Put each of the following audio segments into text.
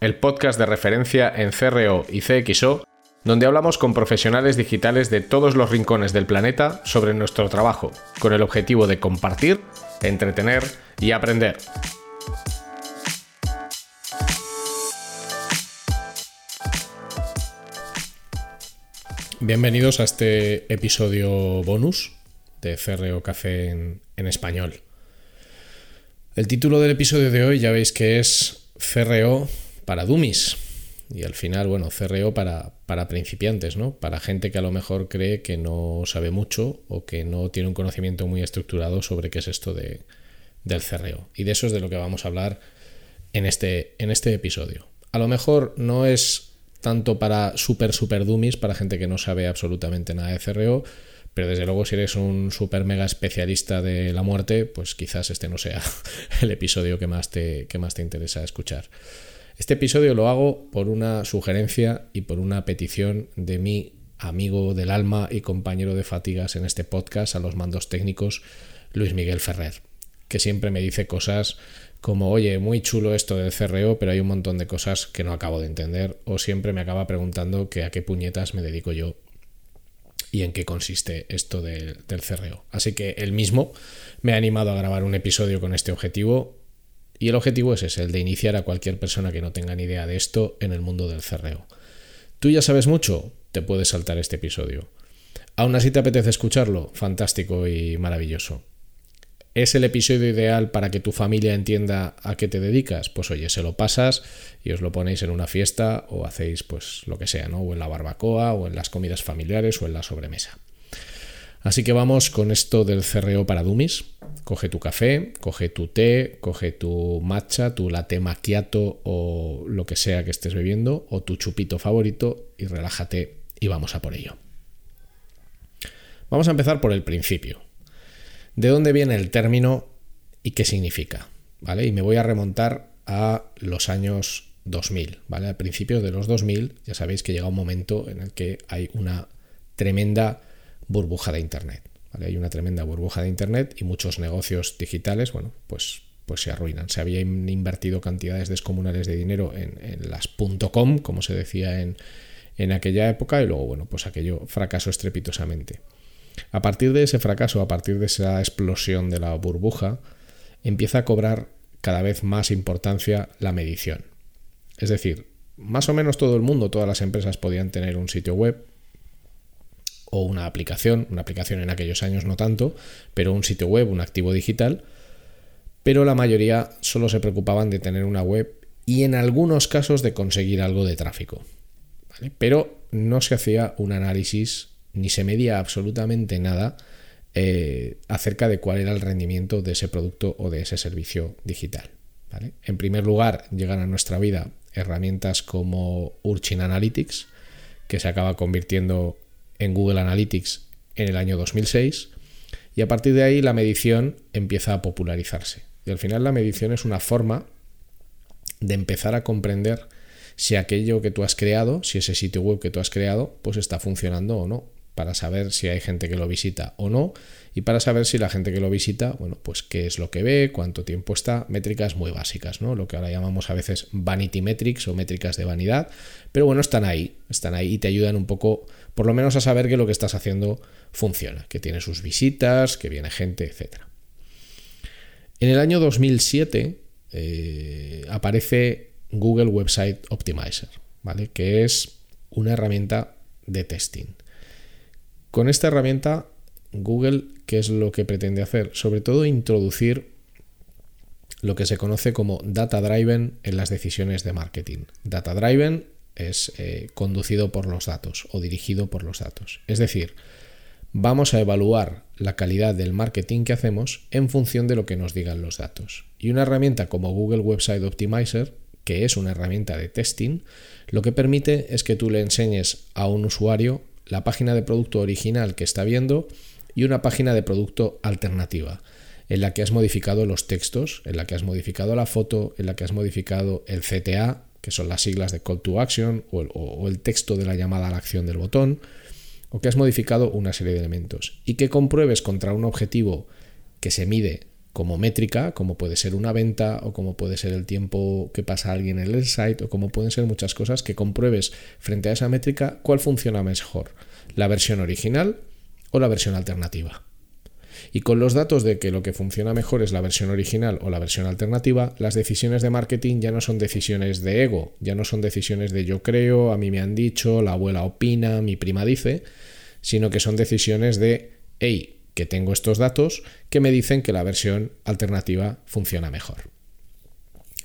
el podcast de referencia en CRO y CXO, donde hablamos con profesionales digitales de todos los rincones del planeta sobre nuestro trabajo, con el objetivo de compartir, entretener y aprender. Bienvenidos a este episodio bonus de CRO Café en, español. El título del episodio de hoy ya veis que es CRO para Dummies. Y al final, bueno, CRO para, para principiantes, ¿no? Para gente que a lo mejor cree que no sabe mucho o que no tiene un conocimiento muy estructurado sobre qué es esto de, del CRO. Y de eso es de lo que vamos a hablar en este, en este episodio. A lo mejor no es tanto para super, super dummies, para gente que no sabe absolutamente nada de CRO, pero desde luego, si eres un super mega especialista de la muerte, pues quizás este no sea el episodio que más te, que más te interesa escuchar. Este episodio lo hago por una sugerencia y por una petición de mi amigo del alma y compañero de fatigas en este podcast a los mandos técnicos, Luis Miguel Ferrer, que siempre me dice cosas como, oye, muy chulo esto del CRO, pero hay un montón de cosas que no acabo de entender, o siempre me acaba preguntando a qué puñetas me dedico yo y en qué consiste esto del CRO. Así que él mismo me ha animado a grabar un episodio con este objetivo y el objetivo es ese, el de iniciar a cualquier persona que no tenga ni idea de esto en el mundo del CRO. ¿Tú ya sabes mucho? Te puedes saltar este episodio. ¿Aún así te apetece escucharlo? Fantástico y maravilloso. ¿Es el episodio ideal para que tu familia entienda a qué te dedicas? Pues oye, se lo pasas y os lo ponéis en una fiesta o hacéis pues lo que sea, ¿no? O en la barbacoa o en las comidas familiares o en la sobremesa. Así que vamos con esto del CRO para dummies. Coge tu café, coge tu té, coge tu matcha, tu latte macchiato o lo que sea que estés bebiendo o tu chupito favorito y relájate y vamos a por ello. Vamos a empezar por el principio de dónde viene el término y qué significa, ¿vale? Y me voy a remontar a los años 2000, ¿vale? Al principio de los 2000 ya sabéis que llega un momento en el que hay una tremenda burbuja de Internet, Hay una tremenda burbuja de Internet y muchos negocios digitales, bueno, pues, pues se arruinan. Se habían invertido cantidades descomunales de dinero en, en las .com, como se decía en, en aquella época, y luego, bueno, pues aquello fracasó estrepitosamente. A partir de ese fracaso, a partir de esa explosión de la burbuja, empieza a cobrar cada vez más importancia la medición. Es decir, más o menos todo el mundo, todas las empresas podían tener un sitio web o una aplicación, una aplicación en aquellos años no tanto, pero un sitio web, un activo digital, pero la mayoría solo se preocupaban de tener una web y en algunos casos de conseguir algo de tráfico. Pero no se hacía un análisis ni se medía absolutamente nada eh, acerca de cuál era el rendimiento de ese producto o de ese servicio digital. En primer lugar, llegan a nuestra vida herramientas como Urchin Analytics, que se acaba convirtiendo en Google Analytics en el año 2006, y a partir de ahí la medición empieza a popularizarse. Y al final la medición es una forma de empezar a comprender si aquello que tú has creado, si ese sitio web que tú has creado, pues está funcionando o no para saber si hay gente que lo visita o no y para saber si la gente que lo visita, bueno, pues qué es lo que ve, cuánto tiempo está, métricas muy básicas, ¿no? Lo que ahora llamamos a veces vanity metrics o métricas de vanidad, pero bueno, están ahí, están ahí y te ayudan un poco, por lo menos a saber que lo que estás haciendo funciona, que tiene sus visitas, que viene gente, etc. En el año 2007 eh, aparece Google Website Optimizer, ¿vale? Que es una herramienta de testing. Con esta herramienta, Google, ¿qué es lo que pretende hacer? Sobre todo introducir lo que se conoce como data driven en las decisiones de marketing. Data driven es eh, conducido por los datos o dirigido por los datos. Es decir, vamos a evaluar la calidad del marketing que hacemos en función de lo que nos digan los datos. Y una herramienta como Google Website Optimizer que es una herramienta de testing, lo que permite es que tú le enseñes a un usuario la página de producto original que está viendo y una página de producto alternativa en la que has modificado los textos, en la que has modificado la foto, en la que has modificado el CTA, que son las siglas de Call to Action, o el, texto de la llamada a la acción del botón, o que has modificado una serie de elementos. Y que compruebes contra un objetivo que se mide como métrica, como puede ser una venta, o como puede ser el tiempo que pasa alguien en el site, o como pueden ser muchas cosas, que compruebes frente a esa métrica cuál funciona mejor, la versión original o la versión alternativa. Y con los datos de que lo que funciona mejor es la versión original o la versión alternativa, las decisiones de marketing ya no son decisiones de ego, ya no son decisiones de yo creo, a mí me han dicho, la abuela opina, mi prima dice, sino que son decisiones de, hey, que tengo estos datos que me dicen que la versión alternativa funciona mejor.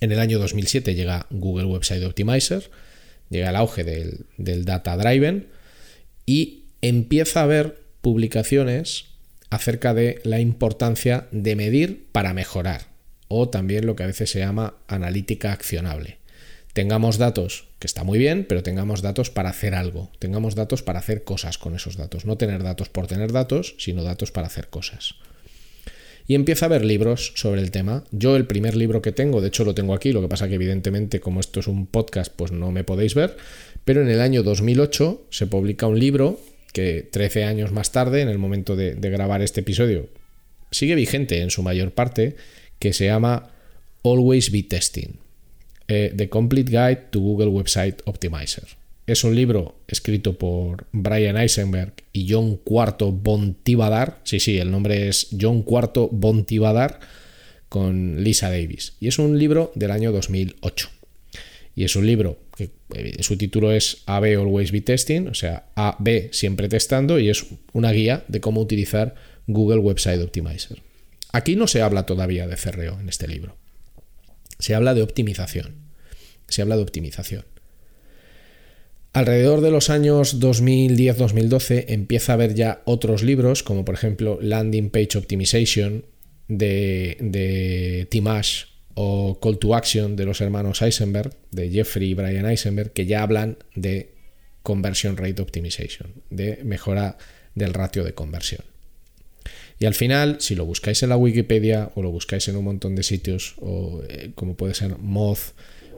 En el año 2007 llega Google Website Optimizer, llega el auge del, del data driven y empieza a haber publicaciones acerca de la importancia de medir para mejorar, o también lo que a veces se llama analítica accionable. Tengamos datos, que está muy bien, pero tengamos datos para hacer algo, tengamos datos para hacer cosas con esos datos, no tener datos por tener datos, sino datos para hacer cosas. Y empieza a ver libros sobre el tema. Yo el primer libro que tengo, de hecho lo tengo aquí, lo que pasa que evidentemente como esto es un podcast pues no me podéis ver, pero en el año 2008 se publica un libro que 13 años más tarde, en el momento de, grabar este episodio, sigue vigente en su mayor parte, que se llama Always Be Testing, eh, The Complete Guide to Google Website Optimizer. Es un libro escrito por Brian Eisenberg y John Cuarto Bontivadar. Sí, sí, el nombre es John Cuarto Bontivadar con Lisa Davis. Y es un libro del año 2008. Y es un libro que eh, su título es AB Always Be Testing, o sea, AB siempre testando, y es una guía de cómo utilizar Google Website Optimizer. Aquí no se habla todavía de CRO en este libro. Se habla de optimización. Se habla de optimización. Alrededor de los años 2010-2012 empieza a haber ya otros libros, como por ejemplo Landing Page Optimization de, de o Call to Action de los hermanos Eisenberg, de Jeffrey y Brian Eisenberg, que ya hablan de Conversion Rate Optimization, de mejora del ratio de conversión. Y al final, si lo buscáis en la Wikipedia o lo buscáis en un montón de sitios, o eh, como puede ser Moz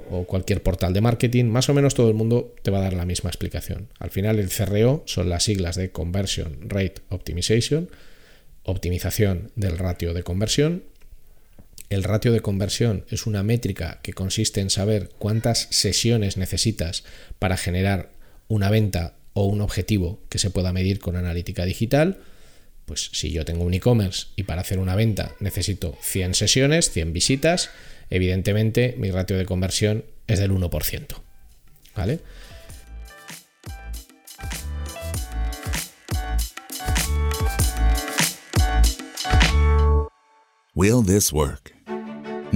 o cualquier portal de marketing, más o menos todo el mundo te va a dar la misma explicación. Al final, el CRO son las siglas de Conversion Rate Optimization, optimización del ratio de conversión, el ratio de conversión es una métrica que consiste en saber cuántas sesiones necesitas para generar una venta o un objetivo que se pueda medir con analítica digital. Pues si yo tengo un e-commerce y para hacer una venta necesito 100 sesiones, 100 visitas, evidentemente mi ratio de conversión es del 1%. ¿Vale? Will this work?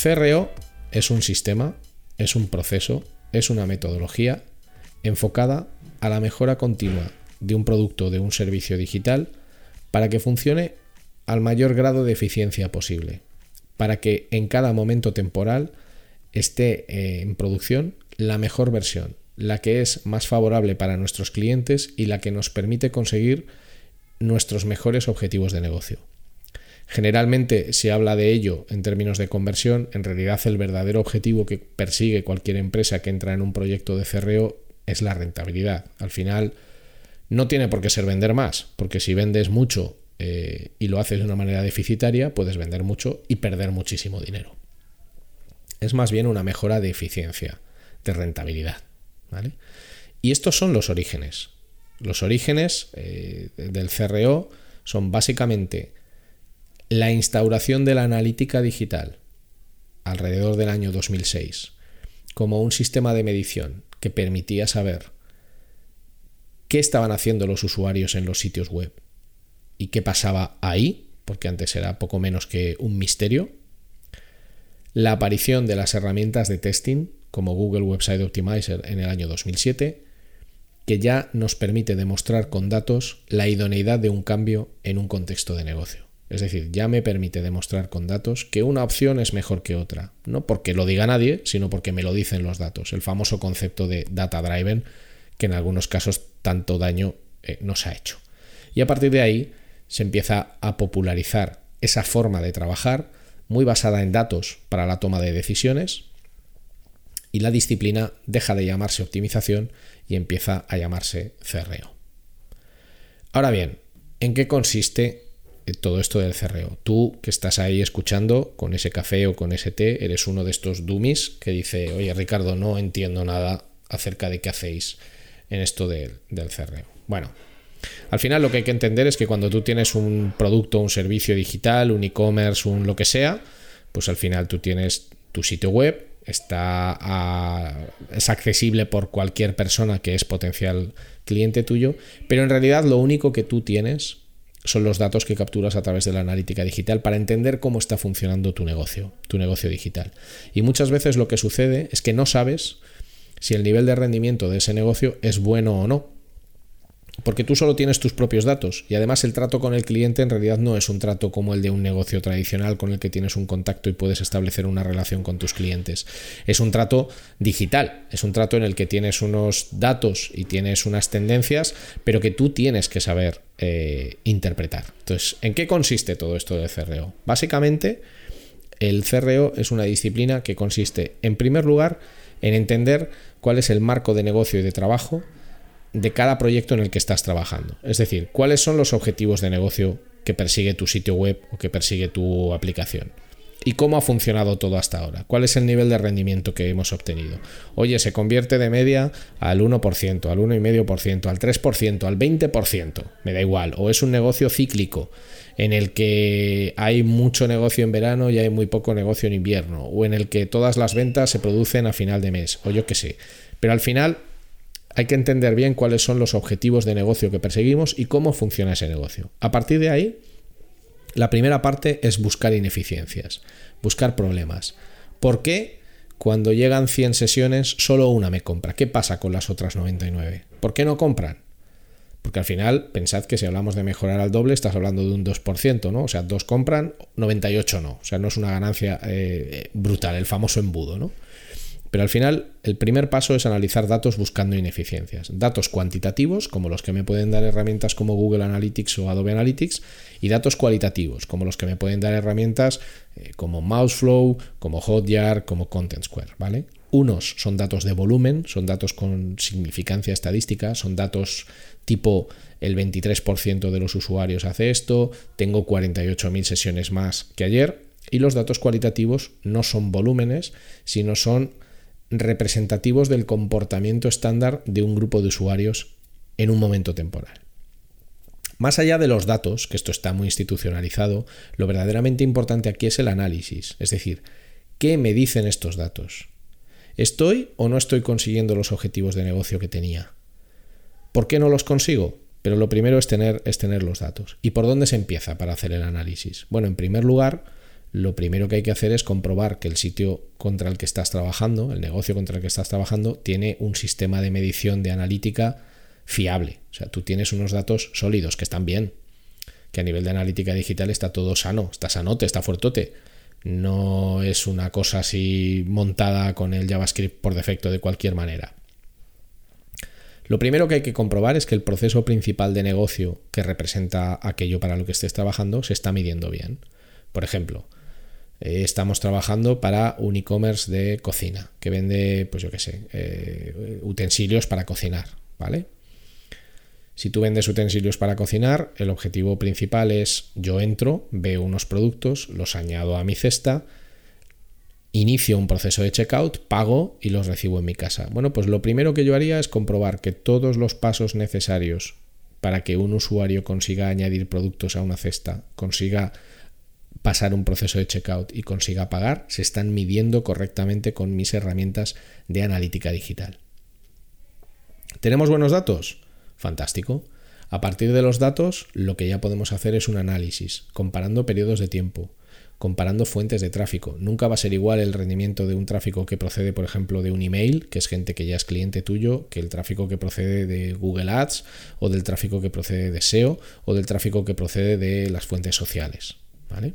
CRO es un sistema, es un proceso, es una metodología enfocada a la mejora continua de un producto o de un servicio digital para que funcione al mayor grado de eficiencia posible, para que en cada momento temporal esté eh, en producción la mejor versión, la que es más favorable para nuestros clientes y la que nos permite conseguir nuestros mejores objetivos de negocio. Generalmente se habla de ello en términos de conversión, en realidad el verdadero objetivo que persigue cualquier empresa que entra en un proyecto de CRO es la rentabilidad. Al final no tiene por qué ser vender más, porque si vendes mucho eh, y lo haces de una manera deficitaria, puedes vender mucho y perder muchísimo dinero. Es más bien una mejora de eficiencia, de rentabilidad. Y estos son los orígenes. Los orígenes eh, del CRO son básicamente la instauración de la analítica digital alrededor del año 2006 como un sistema de medición que permitía saber qué estaban haciendo los usuarios en los sitios web y qué pasaba ahí, porque antes era poco menos que un misterio, la aparición de las herramientas de testing como Google Website Optimizer en el año 2007, que ya nos permite demostrar con datos la idoneidad de un cambio en un contexto de negocio. Es decir, ya me permite demostrar con datos que una opción es mejor que otra, no porque lo diga nadie, sino porque me lo dicen los datos, el famoso concepto de data driven que en algunos casos tanto daño eh, nos ha hecho. Y a partir de ahí se empieza a popularizar esa forma de trabajar muy basada en datos para la toma de decisiones y la disciplina deja de llamarse optimización y empieza a llamarse CRO. Ahora bien, ¿en qué consiste todo esto del CRO? Tú que estás ahí escuchando con ese café o con ese té, eres uno de estos dummies que dice, oye Ricardo, no entiendo nada acerca de qué hacéis en esto del CRO. Bueno, al final lo que hay que entender es que cuando tú tienes un producto, un servicio digital, un e-commerce, un lo que sea, pues al final tú tienes tu sitio web, está es accesible por cualquier persona que es potencial cliente tuyo, pero en realidad lo único que tú tienes son los datos que capturas a través de la analítica digital para entender cómo está funcionando tu negocio, tu negocio digital. Y muchas veces lo que sucede es que no sabes si el nivel de rendimiento de ese negocio es bueno o no porque tú solo tienes tus propios datos y además el trato con el cliente en realidad no es un trato como el de un negocio tradicional con el que tienes un contacto y puedes establecer una relación con tus clientes. Es un trato digital, es un trato en el que tienes unos datos y tienes unas tendencias, pero que tú tienes que saber eh, interpretar. Entonces, ¿en qué consiste todo esto del CRO? Básicamente, el CRO es una disciplina que consiste, en primer lugar, en entender cuál es el marco de negocio y de trabajo, de cada proyecto en el que estás trabajando. Es decir, cuáles son los objetivos de negocio que persigue tu sitio web o que persigue tu aplicación. ¿Y cómo ha funcionado todo hasta ahora? ¿Cuál es el nivel de rendimiento que hemos obtenido? Oye, se convierte de media al 1%, al 1,5%, al 3%, al 20%, me da igual. O es un negocio cíclico en el que hay mucho negocio en verano y hay muy poco negocio en invierno. O en el que todas las ventas se producen a final de mes, o yo qué sé. Pero al final hay que entender bien cuáles son los objetivos de negocio que perseguimos y cómo funciona ese negocio. A partir de ahí, la primera parte es buscar ineficiencias, buscar problemas. ¿Por qué cuando llegan 100 sesiones solo una me compra? ¿Qué pasa con las otras 99? ¿Por qué no compran? Porque al final, pensad que si hablamos de mejorar al doble, estás hablando de un 2%, ¿no? O sea, dos compran, 98 no. O sea, no es una ganancia eh, brutal, el famoso embudo, ¿no? Pero al final, el primer paso es analizar datos buscando ineficiencias. Datos cuantitativos, como los que me pueden dar herramientas como Google Analytics o Adobe Analytics, y datos cualitativos, como los que me pueden dar herramientas eh, como Mouseflow, como Hotjar, como Content Square, ¿vale? Unos son datos de volumen, son datos con significancia estadística, son datos tipo el 23% de los usuarios hace esto, tengo 48.000 sesiones más que ayer, y los datos cualitativos no son volúmenes, sino son representativos del comportamiento estándar de un grupo de usuarios en un momento temporal. Más allá de los datos, que esto está muy institucionalizado, lo verdaderamente importante aquí es el análisis, es decir, ¿qué me dicen estos datos? ¿Estoy o no estoy consiguiendo los objetivos de negocio que tenía? ¿Por qué no los consigo? Pero lo primero es tener, es tener los datos. ¿Y por dónde se empieza para hacer el análisis? Bueno, en primer lugar, lo primero que hay que hacer es comprobar que el sitio contra el que estás trabajando, el negocio contra el que estás trabajando, tiene un sistema de medición de analítica fiable. O sea, tú tienes unos datos sólidos que están bien, que a nivel de analítica digital está todo sano, está sanote, está fuertote. No es una cosa así montada con el JavaScript por defecto de cualquier manera. Lo primero que hay que comprobar es que el proceso principal de negocio que representa aquello para lo que estés trabajando se está midiendo bien. Por ejemplo, eh, estamos trabajando para un e-commerce de cocina que vende, pues yo qué sé, eh, utensilios para cocinar, ¿vale? Si tú vendes utensilios para cocinar, el objetivo principal es yo entro, veo unos productos, los añado a mi cesta, inicio un proceso de checkout, pago y los recibo en mi casa. Bueno, pues lo primero que yo haría es comprobar que todos los pasos necesarios para que un usuario consiga añadir productos a una cesta, consiga pasar un proceso de checkout y consiga pagar se están midiendo correctamente con mis herramientas de analítica digital. ¿Tenemos buenos datos? Fantástico. A partir de los datos, lo que ya podemos hacer es un análisis, comparando periodos de tiempo, comparando fuentes de tráfico. Nunca va a ser igual el rendimiento de un tráfico que procede, por ejemplo, de un email, que es gente que ya es cliente tuyo, que el tráfico que procede de Google Ads, o del tráfico que procede de SEO, o del tráfico que procede de las fuentes sociales. ¿Vale?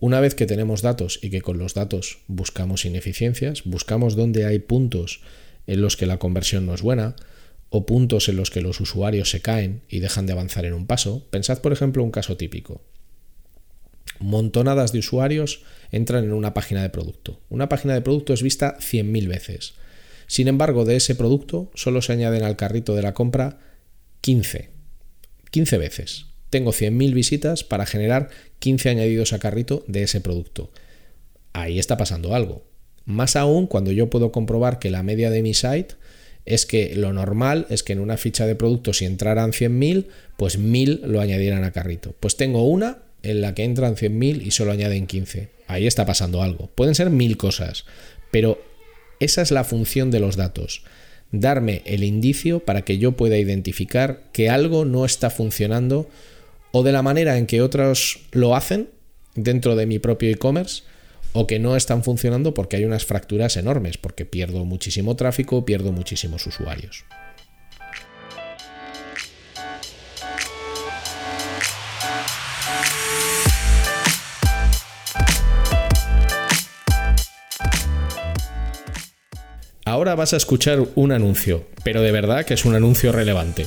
Una vez que tenemos datos y que con los datos buscamos ineficiencias, buscamos dónde hay puntos en los que la conversión no es buena o puntos en los que los usuarios se caen y dejan de avanzar en un paso. Pensad, por ejemplo, un caso típico. Montonadas de usuarios entran en una página de producto. Una página de producto es vista 100.000 veces. Sin embargo, de ese producto solo se añaden al carrito de la compra 15. 15 veces tengo 100.000 visitas para generar 15 añadidos a carrito de ese producto. Ahí está pasando algo. Más aún cuando yo puedo comprobar que la media de mi site es que lo normal es que en una ficha de producto si entraran 100.000, pues 1.000 lo añadieran a carrito. Pues tengo una en la que entran 100.000 y solo añaden 15. Ahí está pasando algo. Pueden ser mil cosas, pero esa es la función de los datos. Darme el indicio para que yo pueda identificar que algo no está funcionando o de la manera en que otros lo hacen dentro de mi propio e-commerce o que no están funcionando porque hay unas fracturas enormes, porque pierdo muchísimo tráfico, pierdo muchísimos usuarios. Ahora vas a escuchar un anuncio, pero de verdad que es un anuncio relevante.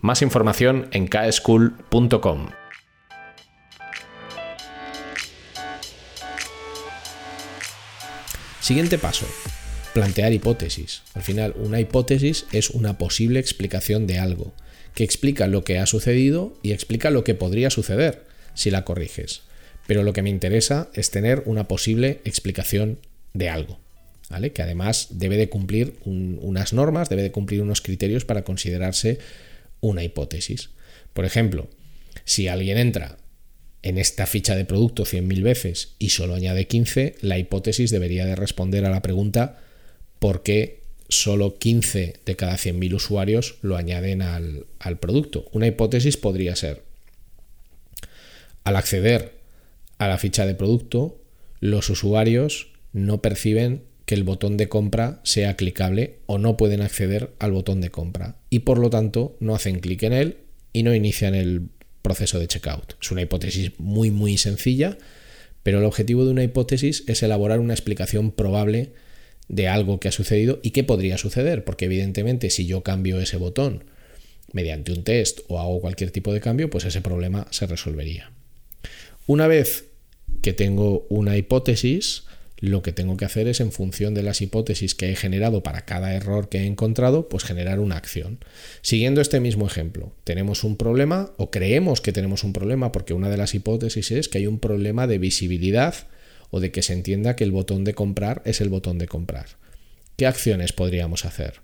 Más información en kschool.com. Siguiente paso. Plantear hipótesis. Al final, una hipótesis es una posible explicación de algo, que explica lo que ha sucedido y explica lo que podría suceder si la corriges. Pero lo que me interesa es tener una posible explicación de algo. ¿vale? Que además debe de cumplir unas normas, debe de cumplir unos criterios para considerarse una hipótesis. Por ejemplo, si alguien entra en esta ficha de producto 100.000 veces y solo añade 15, la hipótesis debería de responder a la pregunta ¿por qué solo 15 de cada 100.000 usuarios lo añaden al, al producto? Una hipótesis podría ser, al acceder a la ficha de producto, los usuarios no perciben que el botón de compra sea clicable o no pueden acceder al botón de compra y por lo tanto no hacen clic en él y no inician el proceso de checkout. Es una hipótesis muy muy sencilla, pero el objetivo de una hipótesis es elaborar una explicación probable de algo que ha sucedido y qué podría suceder, porque evidentemente si yo cambio ese botón mediante un test o hago cualquier tipo de cambio, pues ese problema se resolvería. Una vez que tengo una hipótesis, lo que tengo que hacer es en función de las hipótesis que he generado para cada error que he encontrado, pues generar una acción. Siguiendo este mismo ejemplo, tenemos un problema o creemos que tenemos un problema porque una de las hipótesis es que hay un problema de visibilidad o de que se entienda que el botón de comprar es el botón de comprar. ¿Qué acciones podríamos hacer?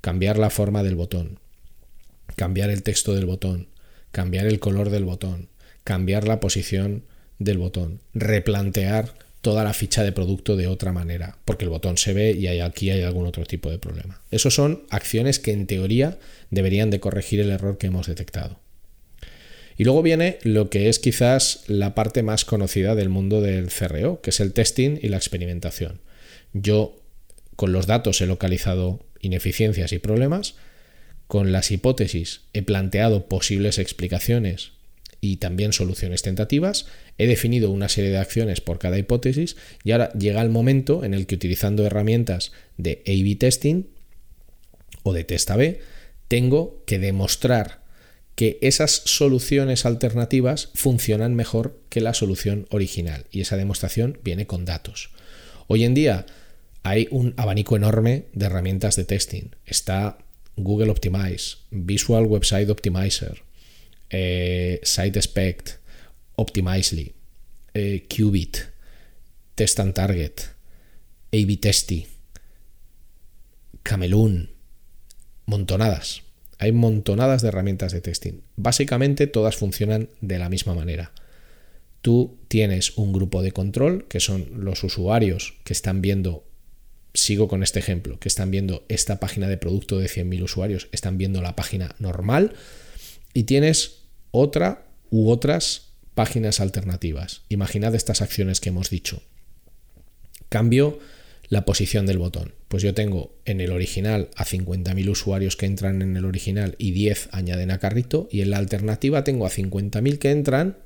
Cambiar la forma del botón, cambiar el texto del botón, cambiar el color del botón, cambiar la posición del botón, replantear toda la ficha de producto de otra manera, porque el botón se ve y aquí hay algún otro tipo de problema. Esas son acciones que en teoría deberían de corregir el error que hemos detectado. Y luego viene lo que es quizás la parte más conocida del mundo del CRO, que es el testing y la experimentación. Yo con los datos he localizado ineficiencias y problemas, con las hipótesis he planteado posibles explicaciones y también soluciones tentativas. He definido una serie de acciones por cada hipótesis y ahora llega el momento en el que utilizando herramientas de A-B testing o de test A-B, tengo que demostrar que esas soluciones alternativas funcionan mejor que la solución original y esa demostración viene con datos. Hoy en día hay un abanico enorme de herramientas de testing. Está Google Optimize, Visual Website Optimizer, eh, SiteSpect, Optimizely, eh, Qubit, Test and Target, A-B Testy, Camelun, montonadas. Hay montonadas de herramientas de testing. Básicamente todas funcionan de la misma manera. Tú tienes un grupo de control, que son los usuarios que están viendo, sigo con este ejemplo, que están viendo esta página de producto de 100.000 usuarios, están viendo la página normal, y tienes otra u otras páginas alternativas. Imaginad estas acciones que hemos dicho. Cambio la posición del botón. Pues yo tengo en el original a 50.000 usuarios que entran en el original y 10 añaden a carrito y en la alternativa tengo a 50.000 que entran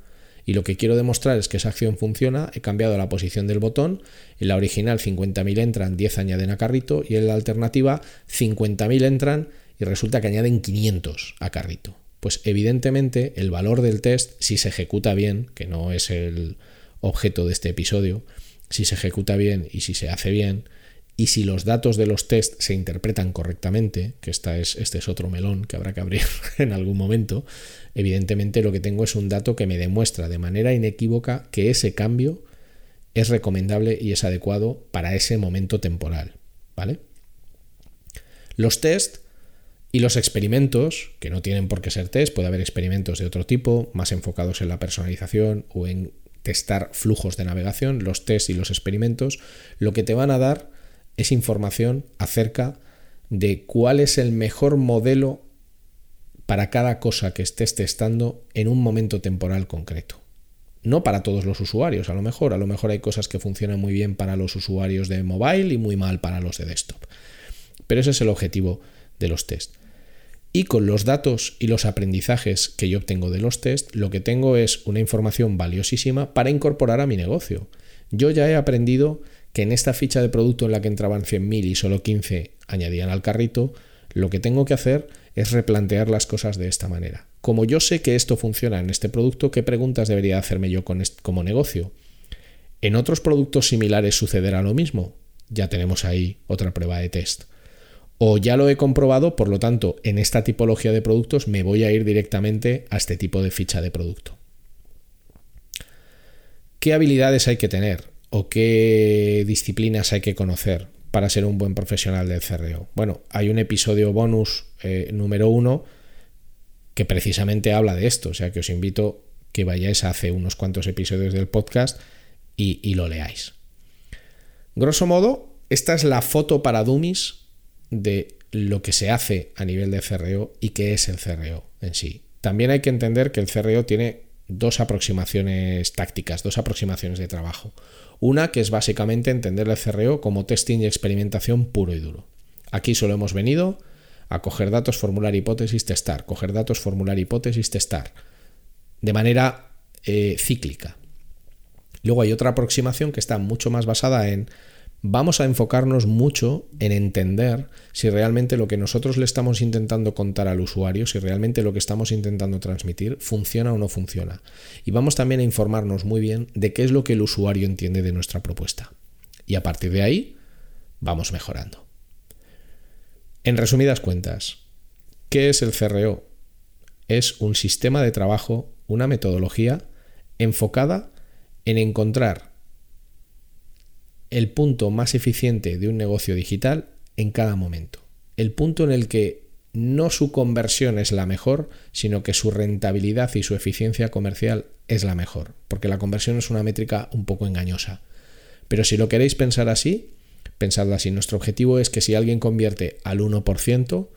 y lo que quiero demostrar es que esa acción funciona, he cambiado la posición del botón, en la original 50.000 entran, 10 añaden a carrito y en la alternativa 50.000 entran y resulta que añaden 500 a carrito. Pues evidentemente el valor del test, si se ejecuta bien, que no es el objeto de este episodio, si se ejecuta bien y si se hace bien, y si los datos de los test se interpretan correctamente, que esta es, este es otro melón que habrá que abrir en algún momento, evidentemente lo que tengo es un dato que me demuestra de manera inequívoca que ese cambio es recomendable y es adecuado para ese momento temporal. ¿Vale? Los test y los experimentos, que no tienen por qué ser test, puede haber experimentos de otro tipo, más enfocados en la personalización o en testar flujos de navegación, los tests y los experimentos, lo que te van a dar es información acerca de cuál es el mejor modelo para cada cosa que estés testando en un momento temporal concreto. No para todos los usuarios, a lo mejor, a lo mejor hay cosas que funcionan muy bien para los usuarios de mobile y muy mal para los de desktop. Pero ese es el objetivo de los tests. Y con los datos y los aprendizajes que yo obtengo de los tests, lo que tengo es una información valiosísima para incorporar a mi negocio. Yo ya he aprendido que en esta ficha de producto en la que entraban 100.000 y solo 15 añadían al carrito, lo que tengo que hacer es replantear las cosas de esta manera. Como yo sé que esto funciona en este producto, ¿qué preguntas debería hacerme yo como negocio? ¿En otros productos similares sucederá lo mismo? Ya tenemos ahí otra prueba de test o ya lo he comprobado, por lo tanto, en esta tipología de productos me voy a ir directamente a este tipo de ficha de producto. ¿Qué habilidades hay que tener o qué disciplinas hay que conocer para ser un buen profesional del CRO? Bueno, hay un episodio bonus eh, número uno que precisamente habla de esto, o sea que os invito que vayáis a hace unos cuantos episodios del podcast y, y lo leáis. Grosso modo, esta es la foto para dummies de lo que se hace a nivel de CRO y qué es el CRO en sí. También hay que entender que el CRO tiene dos aproximaciones tácticas, dos aproximaciones de trabajo. Una que es básicamente entender el CRO como testing y experimentación puro y duro. Aquí solo hemos venido a coger datos, formular hipótesis, testar, coger datos, formular hipótesis, testar, de manera eh, cíclica. Luego hay otra aproximación que está mucho más basada en vamos a enfocarnos mucho en entender si realmente lo que nosotros le estamos intentando contar al usuario, si realmente lo que estamos intentando transmitir funciona o no funciona. Y vamos también a informarnos muy bien de qué es lo que el usuario entiende de nuestra propuesta. Y a partir de ahí, vamos mejorando. En resumidas cuentas, ¿qué es el CRO? Es un sistema de trabajo, una metodología enfocada en encontrar el punto más eficiente de un negocio digital en cada momento. El punto en el que no su conversión es la mejor, sino que su rentabilidad y su eficiencia comercial es la mejor, porque la conversión es una métrica un poco engañosa. Pero si lo queréis pensar así, pensadlo así. Nuestro objetivo es que si alguien convierte al 1%,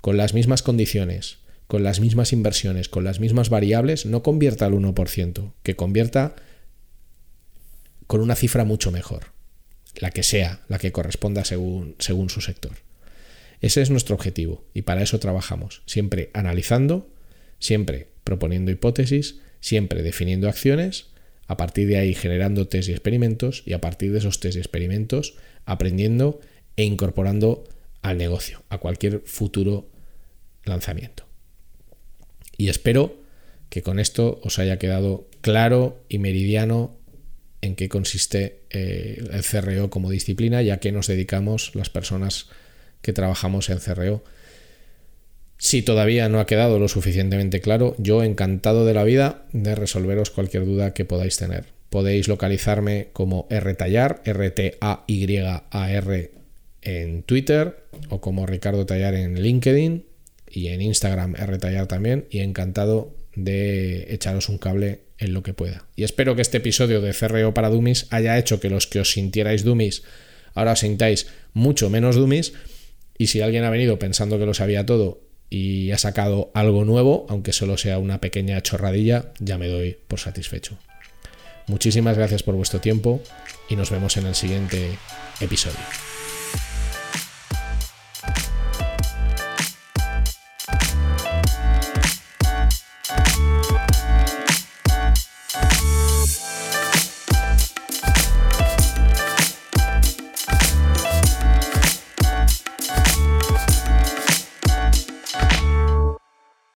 con las mismas condiciones, con las mismas inversiones, con las mismas variables, no convierta al 1%, que convierta con una cifra mucho mejor la que sea, la que corresponda según, según su sector. Ese es nuestro objetivo y para eso trabajamos, siempre analizando, siempre proponiendo hipótesis, siempre definiendo acciones, a partir de ahí generando test y experimentos y a partir de esos test y experimentos aprendiendo e incorporando al negocio, a cualquier futuro lanzamiento. Y espero que con esto os haya quedado claro y meridiano en qué consiste eh, el CRO como disciplina y a qué nos dedicamos las personas que trabajamos en CRO. Si todavía no ha quedado lo suficientemente claro, yo encantado de la vida de resolveros cualquier duda que podáis tener. Podéis localizarme como rtallar, R-T-A-Y-A-R en Twitter o como Ricardo Tallar en LinkedIn y en Instagram rtallar también y encantado de echaros un cable en lo que pueda. Y espero que este episodio de CRO para Dummies haya hecho que los que os sintierais Dummies ahora os sintáis mucho menos Dummies y si alguien ha venido pensando que lo sabía todo y ha sacado algo nuevo, aunque solo sea una pequeña chorradilla, ya me doy por satisfecho. Muchísimas gracias por vuestro tiempo y nos vemos en el siguiente episodio.